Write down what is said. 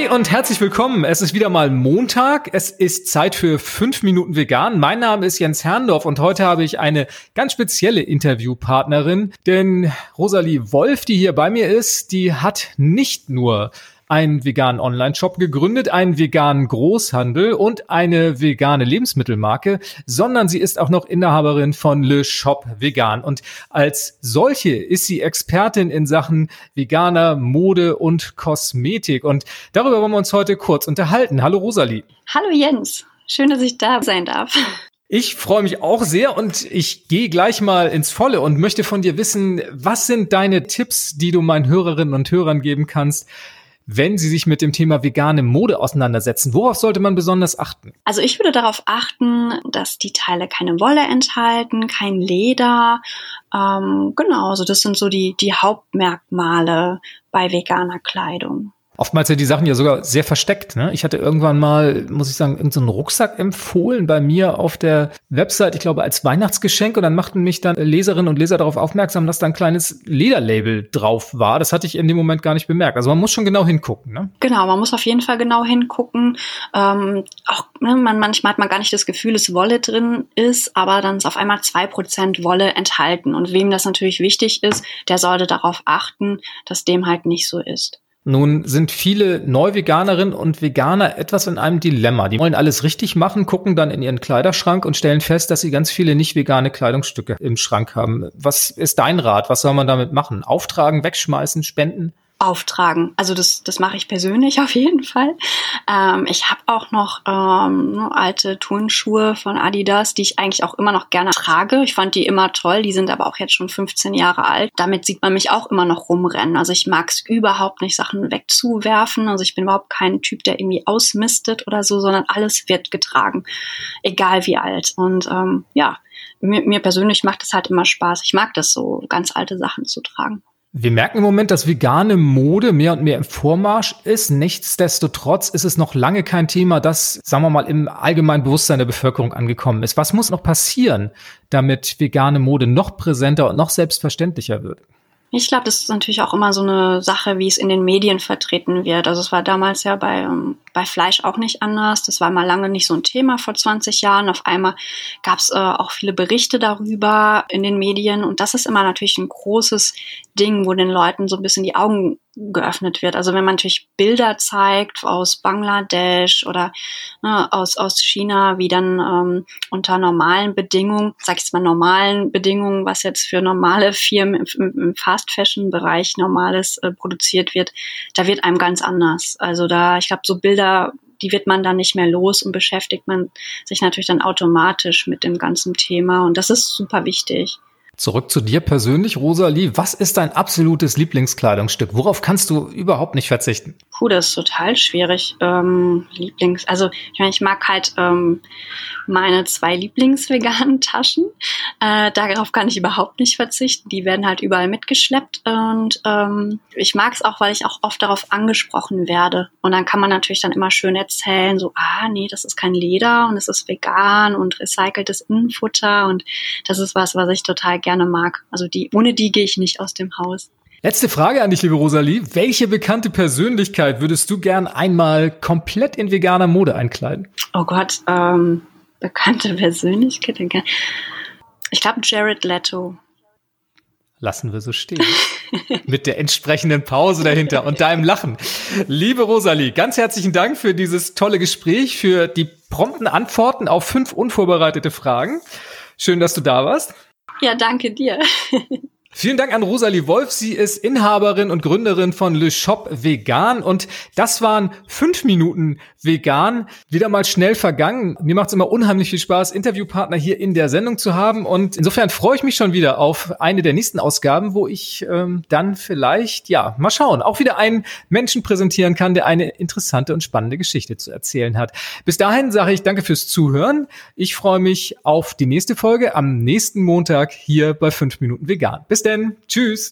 Hey und herzlich willkommen. Es ist wieder mal Montag. Es ist Zeit für fünf Minuten vegan. Mein Name ist Jens Herrndorf und heute habe ich eine ganz spezielle Interviewpartnerin, denn Rosalie Wolf, die hier bei mir ist, die hat nicht nur einen veganen Online-Shop gegründet, einen veganen Großhandel und eine vegane Lebensmittelmarke, sondern sie ist auch noch Inhaberin von Le Shop Vegan. Und als solche ist sie Expertin in Sachen veganer Mode und Kosmetik. Und darüber wollen wir uns heute kurz unterhalten. Hallo Rosalie. Hallo Jens. Schön, dass ich da sein darf. Ich freue mich auch sehr und ich gehe gleich mal ins Volle und möchte von dir wissen, was sind deine Tipps, die du meinen Hörerinnen und Hörern geben kannst, wenn Sie sich mit dem Thema vegane Mode auseinandersetzen? Worauf sollte man besonders achten? Also ich würde darauf achten, dass die Teile keine Wolle enthalten, kein Leder. Ähm, genau, also das sind so die, die Hauptmerkmale bei veganer Kleidung oftmals sind die Sachen ja sogar sehr versteckt. Ne? Ich hatte irgendwann mal, muss ich sagen, irgendeinen so Rucksack empfohlen bei mir auf der Website, ich glaube als Weihnachtsgeschenk und dann machten mich dann Leserinnen und Leser darauf aufmerksam, dass da ein kleines Lederlabel drauf war. Das hatte ich in dem Moment gar nicht bemerkt. Also man muss schon genau hingucken. Ne? Genau, man muss auf jeden Fall genau hingucken. Ähm, auch ne, man, manchmal hat man gar nicht das Gefühl, dass Wolle drin ist, aber dann ist auf einmal zwei Prozent Wolle enthalten. Und wem das natürlich wichtig ist, der sollte darauf achten, dass dem halt nicht so ist. Nun sind viele Neuveganerinnen und Veganer etwas in einem Dilemma. Die wollen alles richtig machen, gucken dann in ihren Kleiderschrank und stellen fest, dass sie ganz viele nicht vegane Kleidungsstücke im Schrank haben. Was ist dein Rat? Was soll man damit machen? Auftragen, wegschmeißen, spenden? Auftragen. Also das, das mache ich persönlich auf jeden Fall. Ähm, ich habe auch noch ähm, alte Turnschuhe von Adidas, die ich eigentlich auch immer noch gerne trage. Ich fand die immer toll, die sind aber auch jetzt schon 15 Jahre alt. Damit sieht man mich auch immer noch rumrennen. Also ich mag es überhaupt nicht, Sachen wegzuwerfen. Also ich bin überhaupt kein Typ, der irgendwie ausmistet oder so, sondern alles wird getragen, egal wie alt. Und ähm, ja, mir, mir persönlich macht es halt immer Spaß. Ich mag das so, ganz alte Sachen zu tragen. Wir merken im Moment, dass vegane Mode mehr und mehr im Vormarsch ist. Nichtsdestotrotz ist es noch lange kein Thema, das, sagen wir mal, im allgemeinen Bewusstsein der Bevölkerung angekommen ist. Was muss noch passieren, damit vegane Mode noch präsenter und noch selbstverständlicher wird? Ich glaube, das ist natürlich auch immer so eine Sache, wie es in den Medien vertreten wird. Also es war damals ja bei, ähm, bei Fleisch auch nicht anders. Das war mal lange nicht so ein Thema vor 20 Jahren. Auf einmal gab es äh, auch viele Berichte darüber in den Medien. Und das ist immer natürlich ein großes Ding, wo den Leuten so ein bisschen die Augen geöffnet wird. Also wenn man natürlich Bilder zeigt aus Bangladesch oder ne, aus, aus China, wie dann ähm, unter normalen Bedingungen, sag ich jetzt mal normalen Bedingungen, was jetzt für normale Firmen im, im Fast-Fashion-Bereich normales äh, produziert wird, da wird einem ganz anders. Also da, ich glaube, so Bilder, die wird man dann nicht mehr los und beschäftigt man sich natürlich dann automatisch mit dem ganzen Thema. Und das ist super wichtig. Zurück zu dir persönlich, Rosalie. Was ist dein absolutes Lieblingskleidungsstück? Worauf kannst du überhaupt nicht verzichten? Puh, das ist total schwierig. Ähm, Lieblings, also ich meine, ich mag halt ähm, meine zwei Lieblingsveganen Taschen. Äh, darauf kann ich überhaupt nicht verzichten. Die werden halt überall mitgeschleppt und ähm, ich mag es auch, weil ich auch oft darauf angesprochen werde. Und dann kann man natürlich dann immer schön erzählen, so, ah, nee, das ist kein Leder und es ist vegan und recyceltes Innenfutter und das ist was, was ich total gerne mag. Also die, ohne die gehe ich nicht aus dem Haus. Letzte Frage an dich, liebe Rosalie. Welche bekannte Persönlichkeit würdest du gern einmal komplett in veganer Mode einkleiden? Oh Gott, ähm, bekannte Persönlichkeit. Ich glaube Jared Leto. Lassen wir so stehen. Mit der entsprechenden Pause dahinter und deinem Lachen. Liebe Rosalie, ganz herzlichen Dank für dieses tolle Gespräch, für die prompten Antworten auf fünf unvorbereitete Fragen. Schön, dass du da warst. Ja, danke dir. Vielen Dank an Rosalie Wolf. Sie ist Inhaberin und Gründerin von Le Shop Vegan. Und das waren fünf Minuten vegan. Wieder mal schnell vergangen. Mir macht es immer unheimlich viel Spaß, Interviewpartner hier in der Sendung zu haben. Und insofern freue ich mich schon wieder auf eine der nächsten Ausgaben, wo ich ähm, dann vielleicht, ja, mal schauen, auch wieder einen Menschen präsentieren kann, der eine interessante und spannende Geschichte zu erzählen hat. Bis dahin sage ich danke fürs Zuhören. Ich freue mich auf die nächste Folge am nächsten Montag hier bei fünf Minuten vegan. Bis denn. Tschüss.